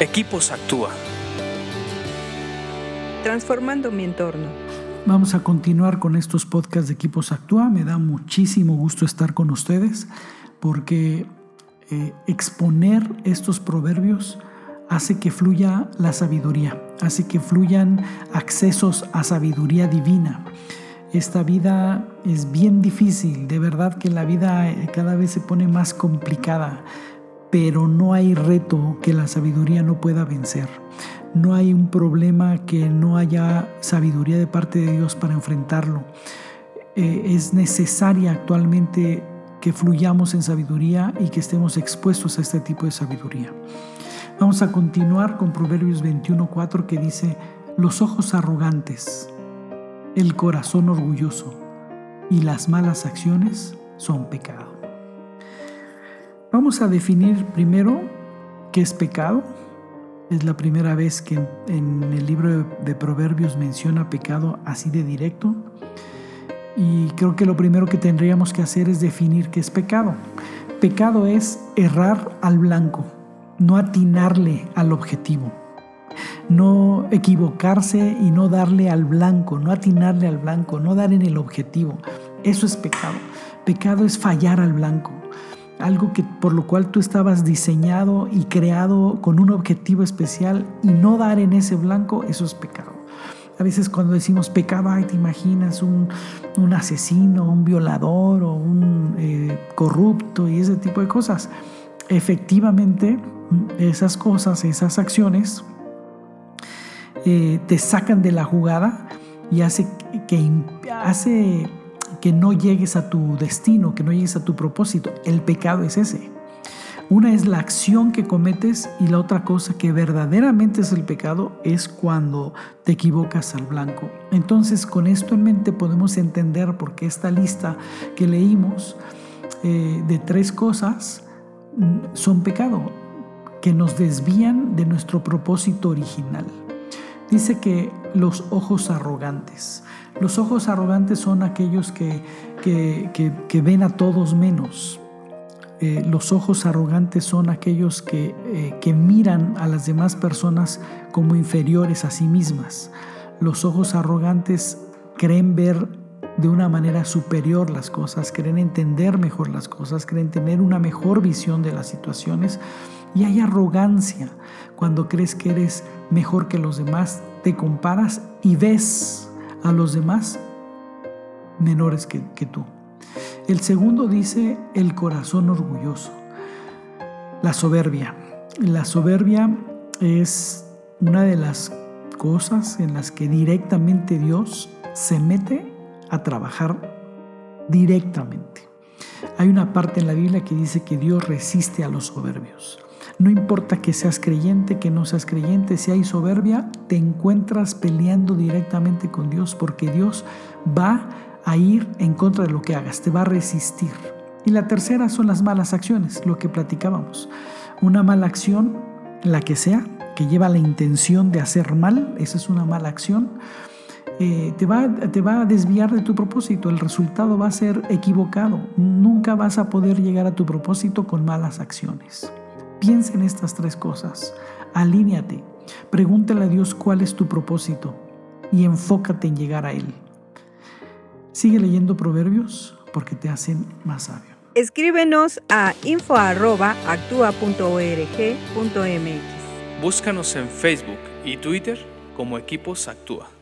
Equipos Actúa. Transformando mi entorno. Vamos a continuar con estos podcasts de Equipos Actúa. Me da muchísimo gusto estar con ustedes porque eh, exponer estos proverbios hace que fluya la sabiduría, hace que fluyan accesos a sabiduría divina. Esta vida es bien difícil, de verdad que la vida eh, cada vez se pone más complicada pero no hay reto que la sabiduría no pueda vencer. No hay un problema que no haya sabiduría de parte de Dios para enfrentarlo. Eh, es necesaria actualmente que fluyamos en sabiduría y que estemos expuestos a este tipo de sabiduría. Vamos a continuar con Proverbios 21.4 que dice, los ojos arrogantes, el corazón orgulloso y las malas acciones son pecado. Vamos a definir primero qué es pecado. Es la primera vez que en, el libro de Proverbios menciona pecado así de directo. Y creo que lo primero que tendríamos que hacer es definir qué es pecado. Pecado es errar al blanco, no atinarle al objetivo, no equivocarse y no darle al blanco, no atinarle al blanco, no dar en el objetivo. Eso es pecado. Pecado es fallar al blanco algo que por lo cual tú estabas diseñado y creado con un objetivo especial y no dar en ese blanco, eso es pecado. A veces cuando decimos pecado, te imaginas un, asesino, un violador o un eh, corrupto y ese tipo de cosas. Efectivamente, esas cosas, esas acciones eh, te sacan de la jugada y hace que hace que no llegues a tu destino, que no llegues a tu propósito. El pecado es ese. Una es la acción que cometes y la otra cosa que verdaderamente es el pecado es cuando te equivocas al blanco. Entonces con esto en mente podemos entender por qué esta lista que leímos eh, de tres cosas mm, son pecado, que nos desvían de nuestro propósito original. Dice que los ojos arrogantes. Los ojos arrogantes son aquellos que, que, ven a todos menos. Eh, los ojos arrogantes son aquellos que, eh, que miran a las demás personas como inferiores a sí mismas. Los ojos arrogantes creen ver de una manera superior las cosas, creen entender mejor las cosas, creen tener una mejor visión de las situaciones y hay arrogancia cuando crees que eres mejor que los demás, te comparas y ves a los demás menores que, tú. El segundo dice el corazón orgulloso, la soberbia. La soberbia es una de las cosas en las que directamente Dios se mete a trabajar directamente. Hay una parte en la Biblia que dice que Dios resiste a los soberbios. No importa que seas creyente, que no seas creyente, si hay soberbia, te encuentras peleando directamente con Dios porque Dios va a ir en contra de lo que hagas, te va a resistir. Y la tercera son las malas acciones, lo que platicábamos. Una mala acción, la que sea, que lleva la intención de hacer mal, esa es una mala acción, eh, te, va, te va a desviar de tu propósito, el resultado va a ser equivocado, nunca vas a poder llegar a tu propósito con malas acciones. Piensa en estas tres cosas. Alíñate. Pregúntale a Dios cuál es tu propósito y enfócate en llegar a Él. Sigue leyendo proverbios porque te hacen más sabio. Escríbenos a info.actua.org.mx. Búscanos en Facebook y Twitter como Equipos Actúa.